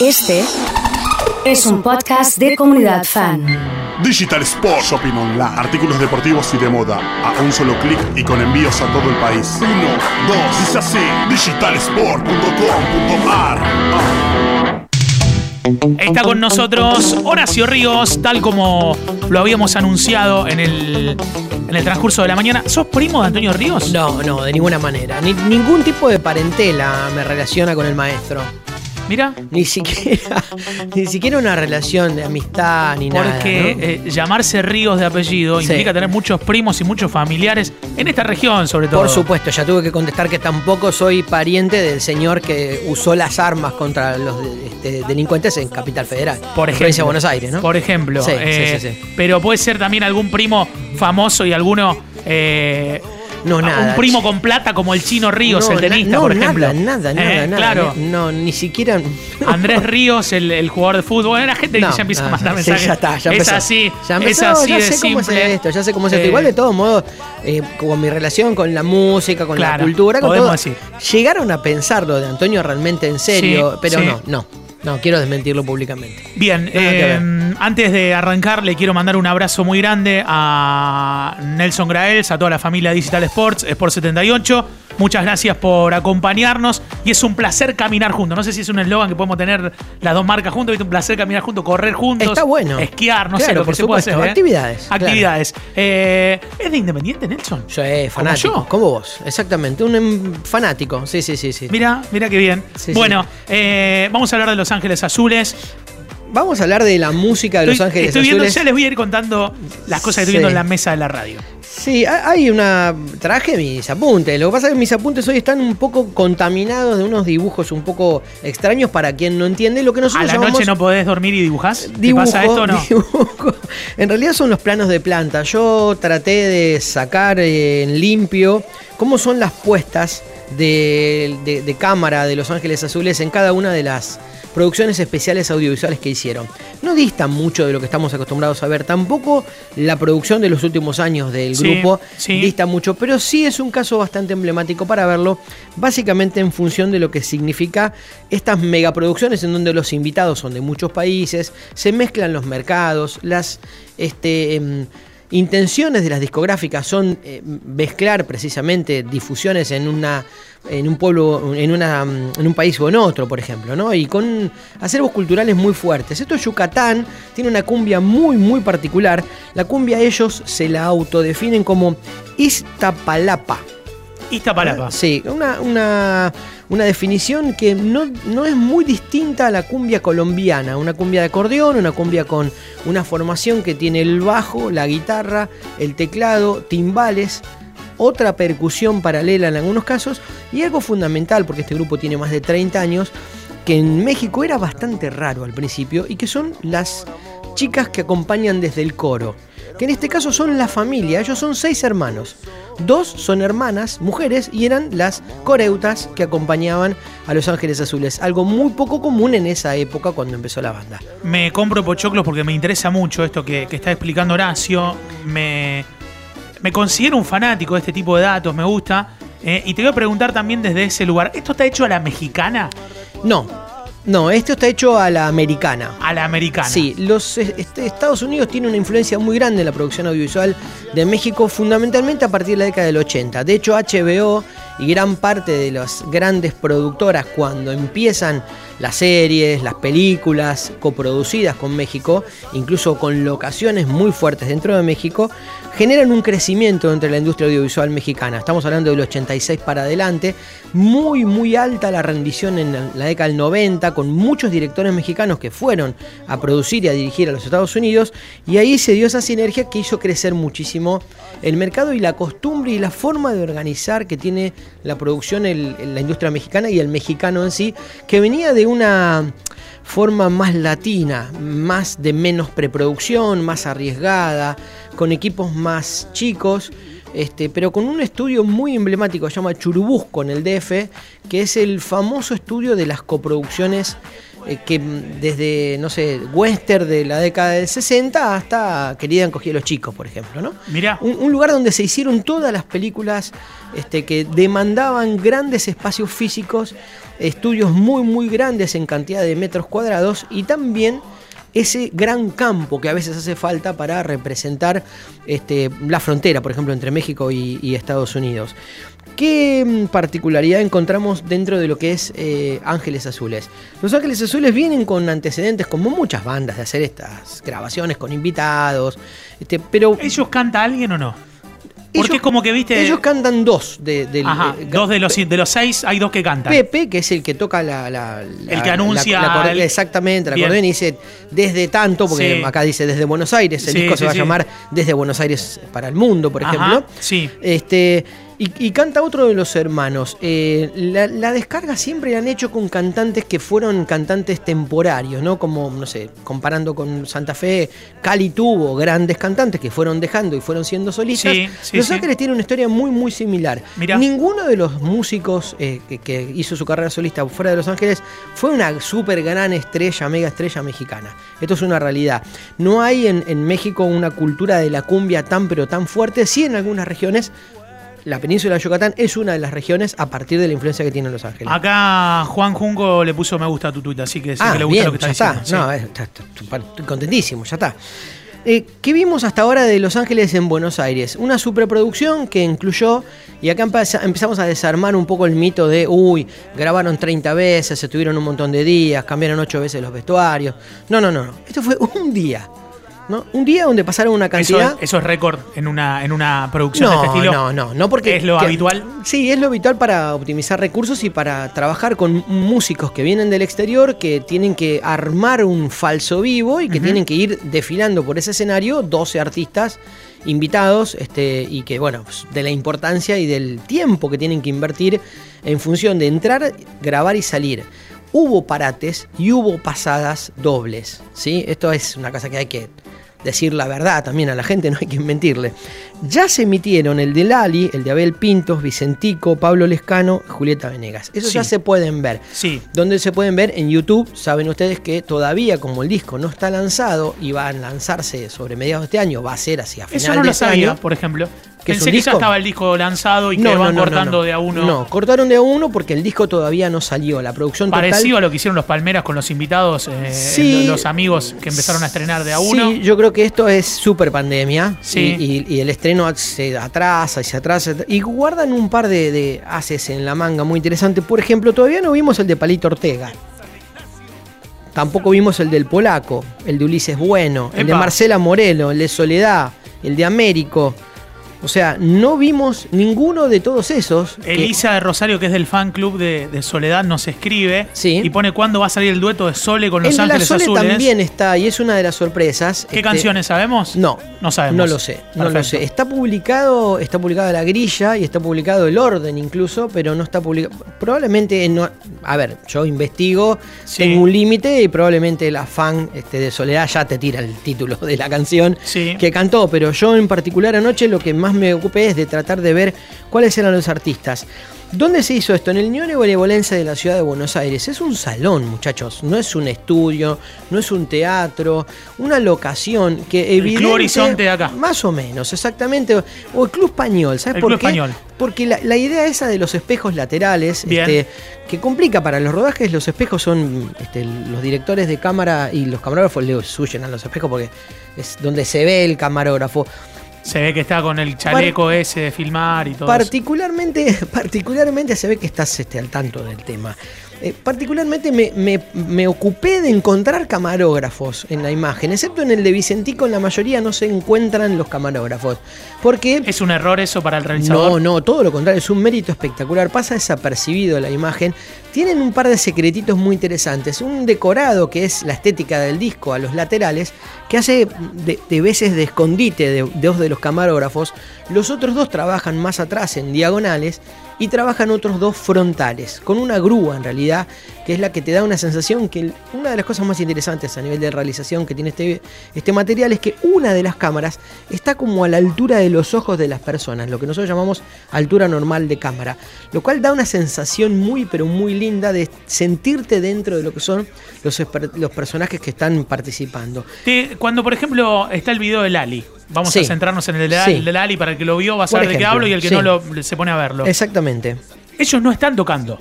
Este es un podcast de comunidad fan. Digital Sport Shopping Online. Artículos deportivos y de moda. A un solo clic y con envíos a todo el país. Uno, dos, dice así. Digitalsport.com.ar Está con nosotros Horacio Ríos, tal como lo habíamos anunciado en el, en el transcurso de la mañana. ¿Sos primo de Antonio Ríos? No, no, de ninguna manera. Ni- ningún tipo de parentela me relaciona con el maestro. Mira, Ni siquiera, ni siquiera una relación de amistad ni nada. porque ¿no? eh, llamarse Ríos de apellido Sí. implica tener muchos primos y muchos familiares en esta región, sobre todo. Por supuesto, ya tuve que contestar que tampoco soy pariente del señor que usó las armas contra los este, delincuentes en Capital Federal. Por ejemplo. Provincia de Buenos Aires, ¿no? Por ejemplo. Sí, sí, eh, sí, sí. Pero puede ser también algún primo famoso y alguno. eh, No, nada. Un primo con plata como el chino Ríos, No, el tenista, no, por ejemplo. Nada, nada, nada, Eh, nada. Claro. No, ni siquiera. Andrés Ríos, el, el jugador de fútbol. Bueno, la gente No, ya empieza a mandar sí, mensajes. ya está, ya es empezó. así, Ya es empezó, así ya de sé cómo es esto, ya sé cómo es esto. Eh, Igual de todos modos, eh, con mi relación con la música, con Claro, la cultura, con todo, decir. llegaron a pensarlo de Antonio realmente en serio, Sí, pero sí. no, no, no, quiero desmentirlo públicamente. Bien, eh, antes de arrancar le quiero mandar un abrazo muy grande a Nelson Graels, a toda la familia Digital Sports, Sport 78. Muchas gracias por acompañarnos y es un placer caminar juntos. No sé si es un eslogan que podemos tener las dos marcas juntos, ¿viste? un placer caminar juntos, correr juntos. Está bueno. Esquiar, no sé Claro, lo que por se puede supuesto. hacer. ¿eh? Actividades, claro. Actividades. Eh, ¿Es de Independiente, Nelson? Soy fanático, yo? como vos, exactamente, un em, fanático, sí, sí, sí, sí. Mira, mira qué bien. Sí, bueno, eh, vamos a hablar de Los Ángeles Azules. Vamos a hablar de la música de Los Ángeles estoy viendo, Azules. ya les voy a ir contando las cosas que estoy Sí. viendo en la mesa de la radio. Sí, ha- hay una. Traje mis apuntes. Lo que pasa es que mis apuntes hoy están un poco contaminados de unos dibujos un poco extraños para quien no entiende lo que ¿A nosotros la llamamos noche no podés dormir y dibujás? ¿Te dibujo, pasa esto o no? dibujo. En realidad son los planos de planta. Yo traté de sacar en limpio cómo son las puestas de, de- de cámara de Los Ángeles Azules en cada una de las producciones especiales audiovisuales que hicieron. No distan mucho de lo que estamos acostumbrados a ver, tampoco la producción de los últimos años del Sí, grupo sí. dista mucho, pero sí es un caso bastante emblemático para verlo, básicamente en función de lo que significa estas megaproducciones en donde los invitados son de muchos países, se mezclan los mercados, las este, em, intenciones de las discográficas son eh, mezclar precisamente difusiones en una en un pueblo, en, una, mm, en un país o en otro, por ejemplo, ¿no? Y con acervos culturales muy fuertes. Esto es Yucatán, tiene una cumbia muy, muy particular. La cumbia ellos se la autodefinen como Iztapalapa. Iztapalapa. Sí, una, una, una definición que no, no es muy distinta a la cumbia colombiana. Una cumbia de acordeón, una cumbia con una formación que tiene el bajo, la guitarra, el teclado, timbales, otra percusión paralela en algunos casos y algo fundamental, porque este grupo tiene más de 30 años, que en México era bastante raro al principio y que son las chicas que acompañan desde el coro. Que en este caso son la familia, ellos son seis hermanos. Dos son hermanas, mujeres, y eran las coreutas que acompañaban a Los Ángeles Azules. Algo muy poco común en esa época cuando empezó la banda. Me compro pochoclos porque me interesa mucho esto que, que está explicando Horacio. Me, me considero un fanático de este tipo de datos, me gusta. Eh, y te voy a preguntar también desde ese lugar, ¿esto está hecho a la mexicana? No, no, esto está hecho a la americana. A la americana. Sí, los este, Estados Unidos tiene una influencia muy grande en la producción audiovisual de México, fundamentalmente a partir de la década del 80. De hecho, HBO y gran parte de las grandes productoras, cuando empiezan las series, las películas coproducidas con México, incluso con locaciones muy fuertes dentro de México, generan un crecimiento entre la industria audiovisual mexicana. Estamos hablando del 86 para adelante, muy muy alta la rendición en la década del 90, con muchos directores mexicanos que fueron a producir y a dirigir a los Estados Unidos, y ahí se dio esa sinergia que hizo crecer muchísimo el mercado y la costumbre y la forma de organizar que tiene la producción, el- la industria mexicana y el mexicano en sí, que venía de una forma más latina, más de menos preproducción, más arriesgada, con equipos más chicos, este, pero con un estudio muy emblemático, se llama Churubusco en el DF, que es el famoso estudio de las coproducciones eh, que mm, desde, no sé, western de la década del 60 hasta Querida encogía a los chicos, por ejemplo, ¿no? Mirá. Un, un lugar donde se hicieron todas las películas este, que demandaban grandes espacios físicos, estudios muy, muy grandes en cantidad de metros cuadrados y también ese gran campo que a veces hace falta para representar este, la frontera, por ejemplo, entre México y, Estados Unidos. ¿Qué mm, particularidad encontramos dentro de lo que es eh, Ángeles Azules? Los Ángeles Azules vienen con antecedentes, como muchas bandas, de hacer estas grabaciones con invitados, este, pero ¿Ellos canta alguien o no? Porque ellos- es como que viste. Ellos cantan dos de, del- Ajá, eh, dos de los, de los seis hay dos que cantan. Pepe, que es el que toca la. la- la- El que anuncia la- la acorde- el- exactamente, la acordeón y dice desde tanto, porque Sí. acá dice desde Buenos Aires. El Sí, disco se va a llamar Desde Buenos Aires para el Mundo, por Ajá, ejemplo. sí. Este. Y, y canta otro de los hermanos. Eh, la, la descarga siempre la han hecho con cantantes que fueron cantantes temporarios, ¿no? Como, no sé, comparando con Santa Fe, Cali tuvo grandes cantantes que fueron dejando y fueron siendo solistas. Sí, sí, Los sí. Ángeles tiene una historia muy, muy similar. Mirá. Ninguno de los músicos eh, que, que hizo su carrera solista fuera de Los Ángeles fue una súper gran estrella, mega estrella mexicana. Esto es una realidad. No hay en, en México una cultura de la cumbia tan pero tan fuerte. Sí en algunas regiones. La península de Yucatán es una de las regiones a partir de la influencia que tiene Los Ángeles. Acá Juan Junco le puso me gusta a tu tuit, así que sé Ah, que le gusta bien, lo que ya está está. diciendo. No, sí. eh, está- está- estoy estoy contentísimo, ya está. Eh, ¿Qué vimos hasta ahora de Los Ángeles en Buenos Aires? Una superproducción que incluyó, y acá empeza- empezamos a desarmar un poco el mito de, uy, grabaron 30 veces, estuvieron un montón de días, cambiaron 8 veces los vestuarios. No, no, no, no. Esto fue un día. ¿No? Un día donde pasaron una cantidad. eso es récord en una, en una producción de No, este estilo. no, no, no porque ¿Es lo que- habitual? Sí, es lo habitual para optimizar recursos y para trabajar con músicos que vienen del exterior que tienen que armar un falso vivo y que tienen que ir desfilando por ese escenario 12 artistas invitados este, y que, bueno, pues, de la importancia y del tiempo que tienen que invertir en función de entrar, grabar y salir. Hubo parates y hubo pasadas dobles, ¿sí? Esto es una cosa que hay que decir la verdad también a la gente, no hay que mentirle. Ya se emitieron el de Lali, el de Abel Pintos, Vicentico, Pablo Lescano, Julieta Venegas. Esos Sí. ya se pueden ver. Sí. Donde se pueden ver en YouTube, saben ustedes que todavía como el disco no está lanzado y va a lanzarse sobre mediados de este año, va a ser hacia final Eso no de lo este sabía, año. por ejemplo. ¿Que es Pensé un que ya disco? estaba el disco lanzado y que van cortando de a uno. No, cortaron de a uno porque el disco todavía no salió. La producción total Parecido a lo que hicieron los Palmeras con los invitados, eh, Sí. los amigos que empezaron a estrenar de a uno. Sí, yo creo que esto es súper pandemia. Sí. Y, y- y el estreno se atrasa y se atrasa. Y guardan un par de, de haces en la manga muy interesantes. Por ejemplo, todavía no vimos el de Palito Ortega. Tampoco vimos el del Polaco, el de Ulises Bueno, el de. Marcela Morelo, el de Soledad, el de Américo. O sea, no vimos ninguno de todos esos. que- Elisa de Rosario, que es del fan club de, de Soledad, nos escribe Sí. y pone cuándo va a salir el dueto de Sole con el Los de la Ángeles Sole Azules. también está y es una de las sorpresas. ¿Qué Este, canciones sabemos? No, No sabemos. No lo sé, no lo sé. Está publicado, está publicada la grilla y está publicado el orden incluso, pero no está publicado. Probablemente no. A ver, yo investigo, Sí. tengo un límite y probablemente la fan este, de Soledad ya te tira el título de la canción Sí. que cantó, pero yo en particular anoche lo que más me ocupé es de tratar de ver cuáles eran los artistas. ¿Dónde se hizo esto? En el Nione Benevolencia de la ciudad de Buenos Aires. Es un salón, muchachos. No es un estudio, no es un teatro, una locación que El evidente. Club Horizonte de acá. Más o menos, exactamente. O el Club Español, ¿sabes El por Club qué? Español. Porque la, la idea esa de los espejos laterales, este, que complica para los rodajes, los espejos son este, los directores de cámara y los camarógrafos le huyen a los espejos porque es donde se ve el camarógrafo. Se ve que está con el chaleco ese de filmar y todo. eso. Particularmente, particularmente se ve que estás este, al tanto del tema. Eh, particularmente me, me- me ocupé de encontrar camarógrafos en la imagen, excepto en el de Vicentico, en la mayoría no se encuentran los camarógrafos. Porque ¿Es un error eso para el realizador? no, no, todo lo contrario, es un mérito espectacular. Pasa desapercibido la imagen. Tienen un par de secretitos muy interesantes. Un decorado que es la estética del disco a los laterales, que hace de, de veces de escondite de de dos de los camarógrafos. Los otros dos trabajan más atrás en diagonales y trabajan otros dos frontales, con una grúa en realidad, que es la que te da una sensación que una de las cosas más interesantes a nivel de realización que tiene este, este material es que una de las cámaras está como a la altura de los ojos de las personas, lo que nosotros llamamos altura normal de cámara, lo cual da una sensación muy pero muy linda de sentirte dentro de lo que son los, los personajes que están participando. cuando por ejemplo está el video de Lali, Vamos a centrarnos en el de, Lali, para el que lo vio va a saber de qué hablo y el que no lo, se pone a verlo. Exactamente. Ellos no están tocando.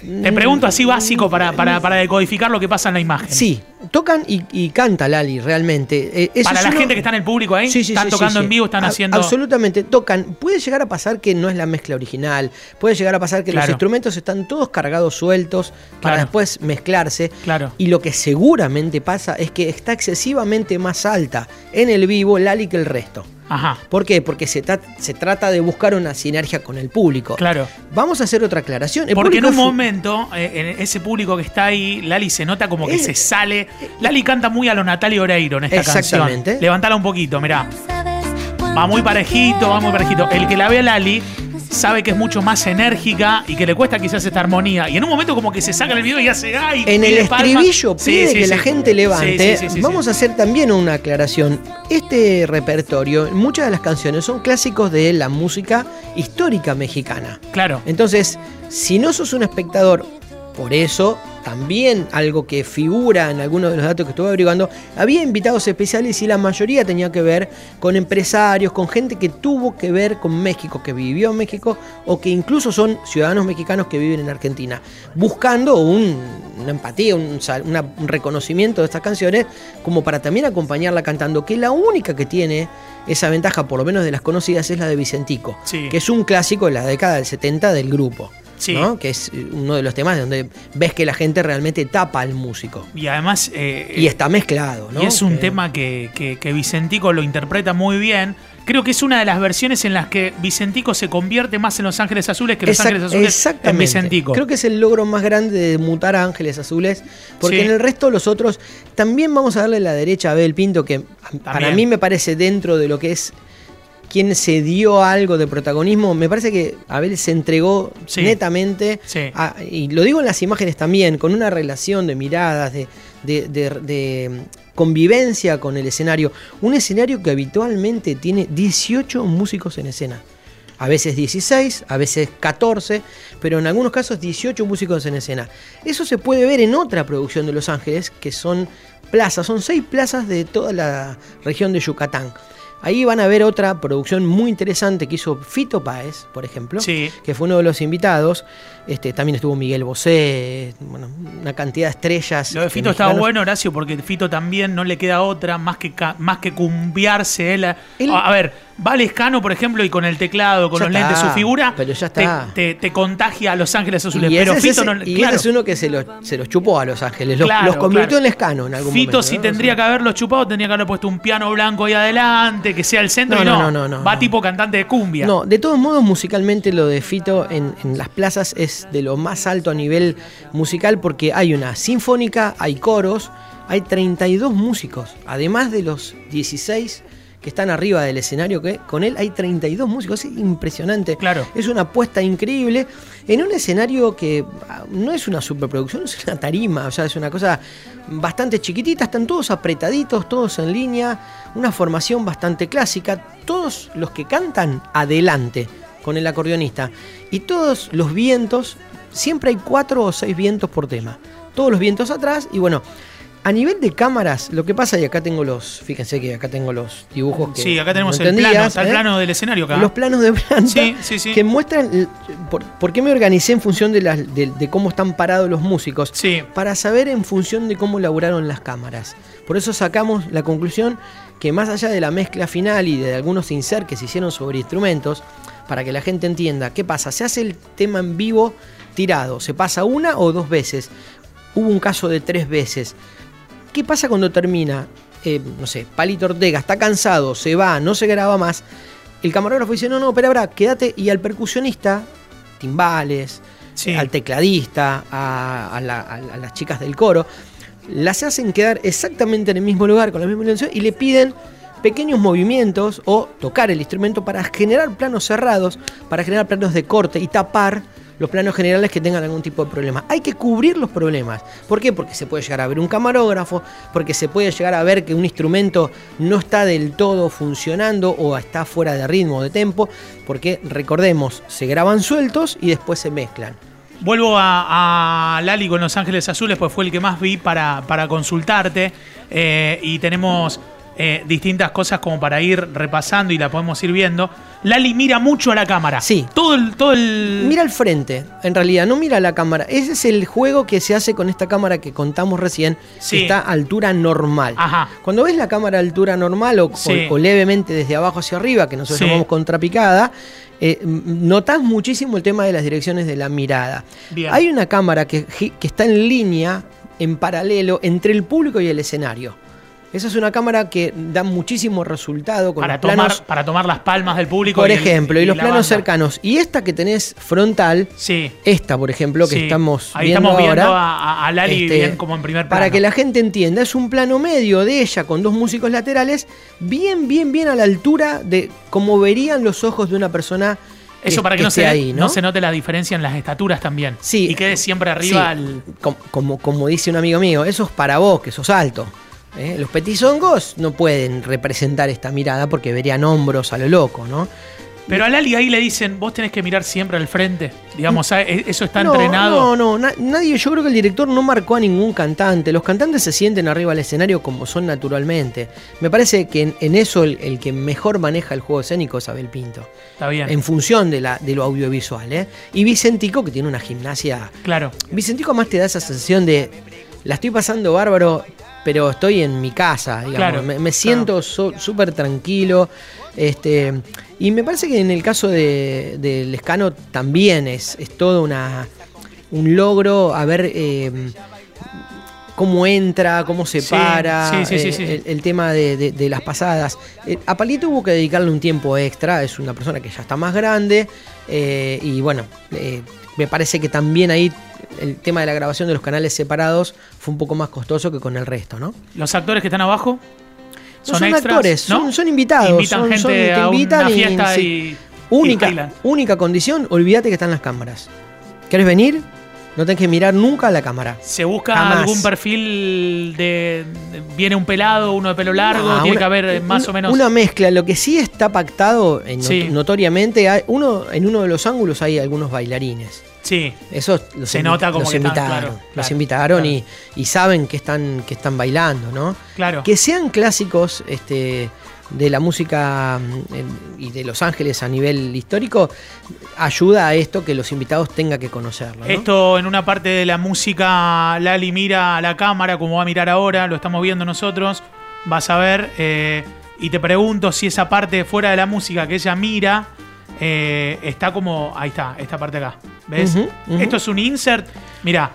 Te pregunto así básico para, para, para, decodificar lo que pasa en la imagen. Sí, tocan y, canta Lali, realmente. Eh, para la gente que está en el público ahí, están tocando en vivo, están haciendo. Absolutamente, tocan. Puede llegar a pasar que no es la mezcla original, puede llegar a pasar que los instrumentos están todos cargados sueltos para después mezclarse. Claro. Y lo que seguramente pasa es que está excesivamente más alta en el vivo Lali que el resto. Ajá. ¿Por qué? Porque se, se, trata de buscar una sinergia con el público. Claro. Vamos a hacer otra aclaración. Porque en un momento, eh, en ese público que está ahí, Lali se nota como que se sale. Lali canta muy a lo Natalia Oreiro en esta Exactamente. canción. Levantala un poquito, mirá. Va muy parejito, va muy parejito. El que la ve a Lali sabe que es mucho más enérgica y que le cuesta quizás esta armonía. Y en un momento como que se saca el video y hace ¡ay! En el estribillo pide que la gente levante. Vamos a hacer también una aclaración. Este repertorio, muchas de las canciones son clásicos de la música histórica mexicana. Claro. Entonces, si no sos un espectador por eso, también algo que figura en algunos de los datos que estuve averiguando, había invitados especiales y la mayoría tenía que ver con empresarios, con gente que tuvo que ver con México, que vivió en México o que incluso son ciudadanos mexicanos que viven en Argentina, buscando una empatía, un, reconocimiento de estas canciones como para también acompañarla cantando, que la única que tiene esa ventaja, por lo menos de las conocidas, es la de Vicentico, que es un clásico de la década del 70 del grupo que es uno de los temas donde ves que la gente realmente tapa al músico. Y además... Eh, y está mezclado, ¿no? Y es un tema que, Vicentico lo interpreta muy bien. Creo que es una de las versiones en las que Vicentico se convierte más en Los Ángeles Azules que Los Ángeles Azules en Vicentico. Creo que es el logro más grande de mutar a Ángeles Azules, porque en el resto los otros también vamos a darle la derecha a Abel Pinto, que para mí me parece dentro de lo que es quien se dio algo de protagonismo. Me parece que Abel se entregó netamente, y lo digo en las imágenes también, con una relación de miradas, de, convivencia con el escenario. Un escenario que habitualmente tiene 18 músicos en escena. A veces 16, a veces 14, pero en algunos casos 18 músicos en escena. Eso se puede ver en otra producción de Los Ángeles, que son plazas, son seis plazas de toda la región de Yucatán. Ahí van a ver otra producción muy interesante que hizo Fito Páez, por ejemplo, que fue uno de los invitados. Este, también estuvo Miguel Bosé, bueno, una cantidad de estrellas. Lo de Fito estaba bueno, Horacio, porque Fito también no le queda otra más que, más que cumbiarse. Él, a ver, va Lescano, por ejemplo, y con el teclado, con los lentes, su figura, pero ya está. Te, te, contagia a Los Ángeles Azules. pero Fito no. Y ese es uno que se los, se los chupó a Los Ángeles, los, los convirtió en Lescano en algún Fito, si tendría que haberlos chupado, tendría que haber puesto un piano blanco ahí adelante, que sea el centro. No, no, no, Va tipo cantante de cumbia. No, de todos modos, musicalmente lo de Fito en, en las plazas es de lo más alto a nivel musical porque hay una sinfónica, hay coros, hay 32 músicos, además de los 16 que están arriba del escenario, que con él hay 32 músicos, es impresionante. Claro. Es una apuesta increíble en un escenario que ah, no es una superproducción, es una tarima, o sea, es una cosa bastante chiquitita, están todos apretaditos, todos en línea, una formación bastante clásica, todos los que cantan adelante con el acordeonista y todos los vientos, siempre hay cuatro o seis vientos por tema, todos los vientos atrás y bueno, a nivel de cámaras, lo que pasa, y acá tengo los, fíjense que acá tengo los dibujos que. Sí, acá tenemos el plano, el ¿eh? plano del escenario acá. Los planos de planta que muestran por, qué me organicé en función de, de, cómo están parados los músicos. Sí. Para saber en función de cómo laburaron las cámaras. Por eso sacamos la conclusión que más allá de la mezcla final y de algunos insert que se hicieron sobre instrumentos, para que la gente entienda qué pasa, se hace el tema en vivo tirado, se pasa una o dos veces. Hubo un caso de tres veces. ¿Qué pasa cuando termina? Eh, no sé, Palito Ortega está cansado, se va, no se graba más. El camarógrafo dice, no, no, pero ahora quédate. Y al percusionista, timbales, al tecladista, a, las chicas del coro, las hacen quedar exactamente en el mismo lugar, con la misma intención, y le piden pequeños movimientos o tocar el instrumento para generar planos cerrados, para generar planos de corte y tapar los planos generales que tengan algún tipo de problema. Hay que cubrir los problemas. ¿Por qué? Porque se puede llegar a ver un camarógrafo, porque se puede llegar a ver que un instrumento no está del todo funcionando o está fuera de ritmo o de tempo, porque recordemos, se graban sueltos y después se mezclan. Vuelvo a, Lali con Los Ángeles Azules, pues fue el que más vi para, para consultarte. Eh, y tenemos eh, distintas cosas como para ir repasando y la podemos ir viendo. Lali mira mucho a la cámara. Sí. Todo el, todo el. Mira al frente, en realidad, no mira a la cámara. Ese es el juego que se hace con esta cámara que contamos recién, Sí. que está a altura normal. Ajá. Cuando ves la cámara a altura normal o, Sí. o- o levemente desde abajo hacia arriba, que nosotros Sí. llamamos contrapicada, eh, notás muchísimo el tema de las direcciones de la mirada. Bien. Hay una cámara que, que está en línea, en paralelo, entre el público y el escenario. Esa es una cámara que da muchísimo resultado con Para los tomar, planos, para tomar las palmas del público. por y el- ejemplo, y, los la planos banda. cercanos. Y esta que tenés frontal, Sí. esta, por ejemplo, que Sí. estamos Ahí viendo estamos viendo ahora, a, a Lali este, bien como en primer plano. Para que la gente entienda, es un plano medio de ella con dos músicos laterales, bien, bien, bien a la altura de como verían los ojos de una persona Eso para que, no, se, ahí, ¿no? no se note la diferencia en las estaturas también. Sí. Y quede siempre arriba Sí, el- com- como, como dice un amigo mío, eso es para vos, que sos alto. ¿Eh? Los petizongos no pueden representar esta mirada porque verían hombros a lo loco, ¿no? Pero a Lali ahí le dicen, vos tenés que mirar siempre al frente. Digamos, e- eso está no, entrenado. No, no, na- nadie, yo creo que el director no marcó a ningún cantante. Los cantantes se sienten arriba del escenario como son naturalmente. Me parece que en, en eso el, el que mejor maneja el juego escénico es Abel Pinto. Está bien. En función de, la, de lo audiovisual, ¿eh? Y Vicentico, que tiene una gimnasia. Claro. Vicentico más te da esa sensación de. La estoy pasando bárbaro, pero estoy en mi casa, digamos. Claro, me, me siento so- súper tranquilo. Este, y me parece que en el caso de, de Lescano también es, es todo una, un logro haber. eh, cómo entra, cómo se Sí, para, sí, sí, sí, eh. El, el tema de, de- de las pasadas. Eh, a Palito hubo que dedicarle un tiempo extra, es una persona que ya está más grande eh, y bueno, eh, me parece que también ahí el tema de la grabación de los canales separados fue un poco más costoso que con el resto, ¿no? Los actores que están abajo No son, son extras, actores, ¿no? son- son invitados, Invitan son- gente te a invitan una y- fiesta sí. y, Única, condición, olvídate que están las cámaras. ¿Querés venir? No tenés que mirar nunca a la cámara. ¿Se busca Jamás. algún perfil de, de- Viene un pelado, uno de pelo largo? Ah, tiene una- que haber eh, más una- o menos. Una mezcla. Lo que sí está pactado en Sí. notoriamente, hay uno, en uno de los ángulos hay algunos bailarines. Sí. Esos los, Se nota como los que están, invitaron. claro, los claro, invitaron claro. Y, y saben que están, que están bailando, ¿no? Claro. Que sean clásicos este, de la música en- y de Los Ángeles a nivel histórico, ayuda a esto que los invitados tengan que conocerlo. ¿no? Esto en una parte de la música, Lali mira a la cámara, como va a mirar ahora, lo estamos viendo nosotros, vas a ver, eh, y te pregunto si esa parte fuera de la música que ella mira, eh, está como, ahí está, esta parte acá, ¿ves? Esto es un insert, mira,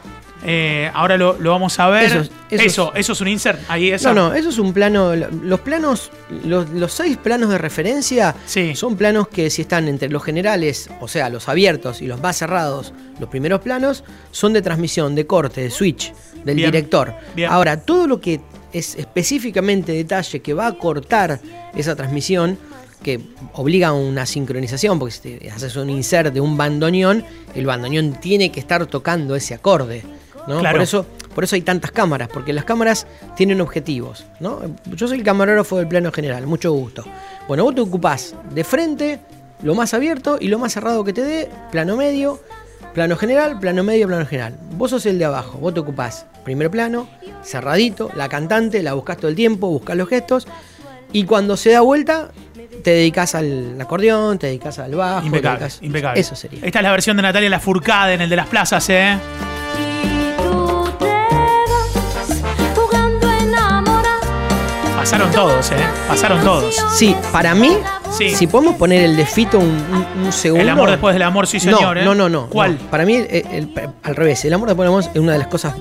eh, ahora lo, lo vamos a ver. Eso Eso, es- eso eso, es- es un insert, ahí eso. No, no, eso es un plano. Los planos, los, los seis planos de referencia Sí. son planos que si están entre los generales, o sea, los abiertos y los más cerrados, los primeros planos, son de transmisión, de corte, de switch, del Bien, director. bien. Ahora, todo lo que es específicamente detalle que va a cortar esa transmisión, que obliga a una sincronización, porque si te haces un insert de un bandoneón, el bandoneón tiene que estar tocando ese acorde. ¿no? Claro. Por eso por eso hay tantas cámaras, porque las cámaras tienen objetivos. ¿no? Yo soy el camarógrafo del plano general, mucho gusto. Bueno, vos te ocupás de frente, lo más abierto y lo más cerrado que te dé, plano medio, plano general, plano medio, plano general. Vos sos el de abajo, vos te ocupás primer plano, cerradito, la cantante, la buscás todo el tiempo, buscás los gestos, y cuando se da vuelta, te dedicas al acordeón, te dedicas al bajo. Impecable, dedicás- impecable. Eso sería. Esta es la versión de Natalia Lafourcade en el de las plazas, ¿eh? Pasaron todos, ¿eh? Pasaron todos. Sí, para mí, Sí. si podemos poner el de Fito un, un- un segundo. El amor después del amor, sí, señor. no, ¿eh? no, no, no. ¿Cuál? no. Para mí, el- el- al revés, el amor después del amor es una de las cosas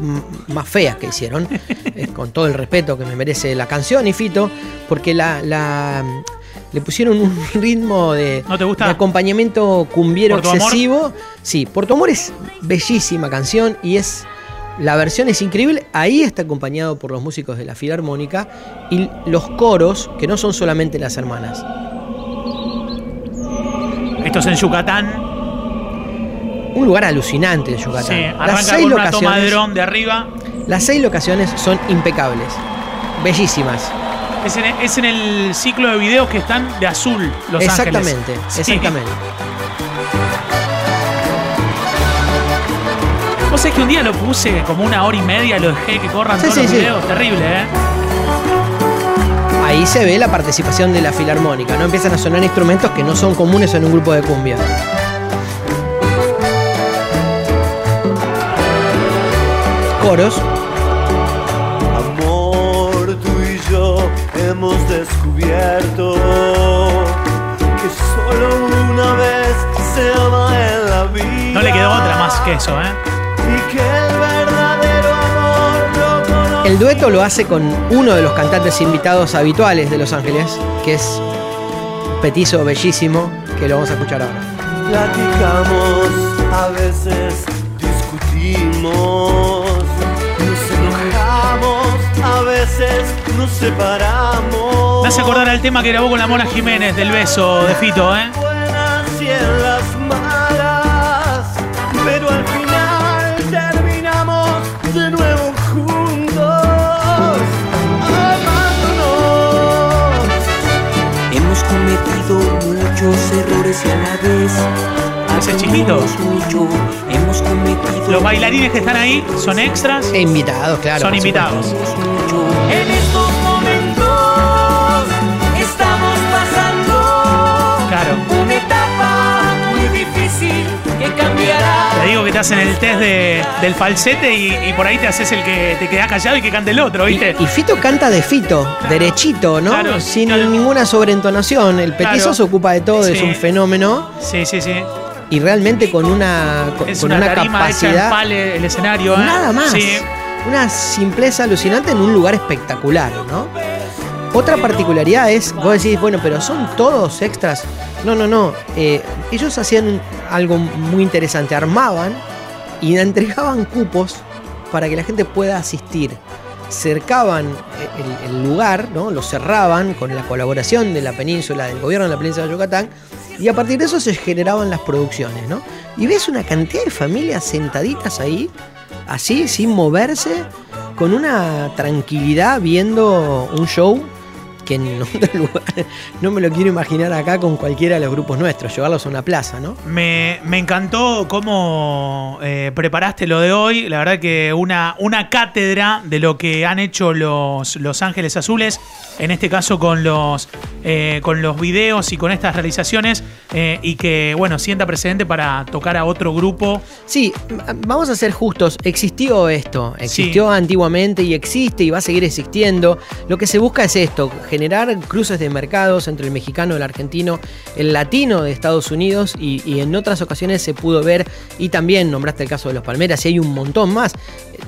más feas que hicieron, eh, con todo el respeto que me merece la canción y Fito, porque la, la- le pusieron un ritmo de, ¿No te gusta? de acompañamiento cumbiero excesivo. Sí, Por tu amor es bellísima canción y es La versión es increíble, ahí está acompañado por los músicos de la Filarmónica y los coros, que no son solamente las hermanas. Esto es en Yucatán. Un lugar alucinante en Yucatán. Sí, las, seis locaciones, de arriba. las seis locaciones son impecables, bellísimas. Es en, es en el ciclo de videos que están de azul, Los exactamente, Ángeles. Sí. exactamente. Vos sabés que un día lo puse como una hora y media, lo dejé que corran Sí, todos sí, los videos. Terrible, ¿eh? Ahí se ve la participación de la Filarmónica, no empiezan a sonar instrumentos que no son comunes en un grupo de cumbia. Coros, hemos descubierto que solo una vez se ama en la vida. No le quedó otra más que eso, ¿eh? Y que el verdadero amor lo. El dueto lo hace con uno de los cantantes invitados habituales de Los Ángeles, que es petizo bellísimo, que lo vamos a escuchar ahora. Platicamos, a veces discutimos, nos separamos. Me hace acordar al tema que grabó con la Mona Jiménez del beso de Fito, ¿eh? buenas y en las malas, pero al final terminamos de nuevo juntos, amándonos. Hemos cometido muchos errores y a la vez. Ese chiquito. Los bailarines que están ahí son extras. E invitados, claro. Son invitados. En estos momentos estamos pasando Claro. una etapa muy difícil que cambiará. Te digo que te hacen el test de- del falsete y, y por ahí te haces el que te queda callado y que cante el otro, ¿viste? Y Fito canta de Fito, derechito, ¿no? Claro, Sin claro. ninguna sobreentonación. El petizo Claro. se ocupa de todo, es un fenómeno. Sí, sí, sí. Y realmente con una, con, Es con una, capacidad. pale el escenario, ¿eh? Nada más. Sí. Una simpleza alucinante en un lugar espectacular, ¿no? Otra particularidad es, vos decís, bueno, pero son todos extras. No, no, no. eh, ellos hacían algo muy interesante. Armaban y entregaban cupos para que la gente pueda asistir. Cercaban el, el lugar, ¿no? Lo cerraban con la colaboración de la península, del gobierno de la península de Yucatán. Y a partir de eso se generaban las producciones, ¿no? Y ves una cantidad de familias sentaditas ahí, así, sin moverse, con una tranquilidad viendo un show que en otro lugar no me lo quiero imaginar acá con cualquiera de los grupos nuestros, llevarlos a una plaza, ¿no? Me, me encantó cómo eh, preparaste lo de hoy. La verdad que una, una cátedra de lo que han hecho los, los Ángeles Azules, en este caso con los, eh, con los videos y con estas realizaciones, eh, y que, bueno, sienta precedente para tocar a otro grupo. Sí, vamos a ser justos, existió esto, existió antiguamente y existe y va a seguir existiendo. Lo que se busca es esto, generar cruces de mercados entre el mexicano, el argentino, el latino de Estados Unidos y, en otras ocasiones se pudo ver y también nombraste el caso de los Palmeras y hay un montón más.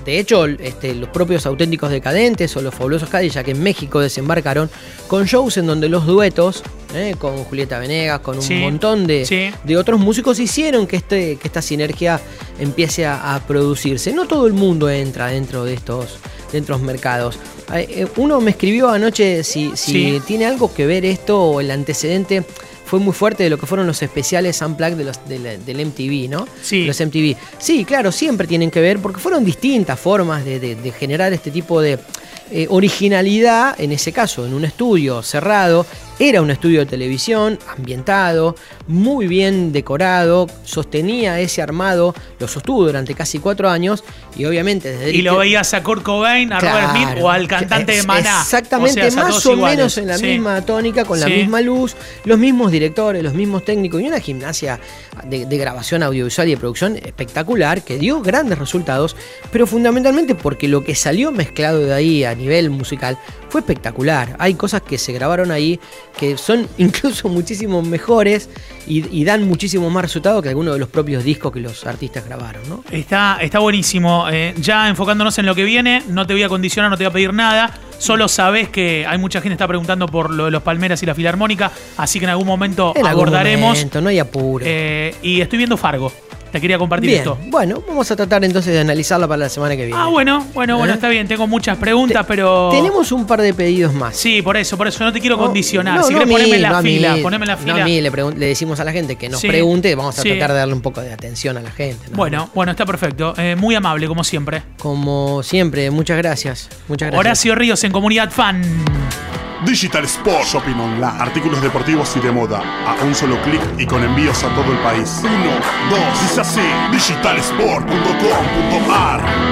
De hecho, este, los propios auténticos decadentes o los fabulosos Cadillac en México desembarcaron con shows en donde los duetos, eh, con Julieta Venegas, con un Sí, montón de, sí. de otros músicos hicieron que, este, que esta sinergia empiece a, a producirse. No todo el mundo entra dentro de estos, de estos mercados. Eh, Uno me escribió anoche si, si Sí. tiene algo que ver esto o el antecedente fue muy fuerte de lo que fueron los especiales Unplugged de los, de la- del MTV, ¿no? Sí. Los MTV. Sí, claro, siempre tienen que ver porque fueron distintas formas de, de- de generar este tipo de eh, originalidad, en ese caso, en un estudio cerrado. Era un estudio de televisión, ambientado, muy bien decorado, sostenía ese armado, lo sostuvo durante casi cuatro años y obviamente desde Y lo veías a Kurt Cobain, a Robert Smith o al cantante de Maná. Exactamente, O sea, a más o iguales. menos en la Sí. misma tónica, con la misma luz, los mismos directores, los mismos técnicos y una gimnasia de, de grabación audiovisual y de producción espectacular que dio grandes resultados, pero fundamentalmente porque lo que salió mezclado de ahí a nivel musical fue espectacular. Hay cosas que se grabaron ahí que son incluso muchísimo mejores y, y dan muchísimo más resultado que algunos de los propios discos que los artistas grabaron, ¿no? Está, está buenísimo. Eh, ya enfocándonos en lo que viene, no te voy a condicionar, no te voy a pedir nada. Solo sabes que hay mucha gente que está preguntando por lo de los Palmeras y la Filarmónica, así que en algún momento En algún abordaremos. momento, no hay apuro. Eh, y estoy viendo Fargo. Te quería compartir Bien, esto. bueno, vamos a tratar entonces de analizarla para la semana que viene. Ah, bueno, bueno, bueno, ¿Eh? está bien. Tengo muchas preguntas, pero. Tenemos un par de pedidos más. Sí, por eso, por eso. No te quiero condicionar. no, si no querés mí, poneme en la no a mí, fila. Poneme en la no fila. a mí le, decimos a la gente que nos Sí, pregunte, vamos a sí. tratar de darle un poco de atención a la gente. ¿no? Bueno, bueno, está perfecto. Eh, muy amable, como siempre. Como siempre, muchas gracias. Muchas gracias. Horacio Ríos en Comunidad Fan. Digital Sport Shopping Online. Artículos deportivos y de moda a un solo clic y con envíos a todo el país. Uno, dos, dice así. Digitalsport.com.ar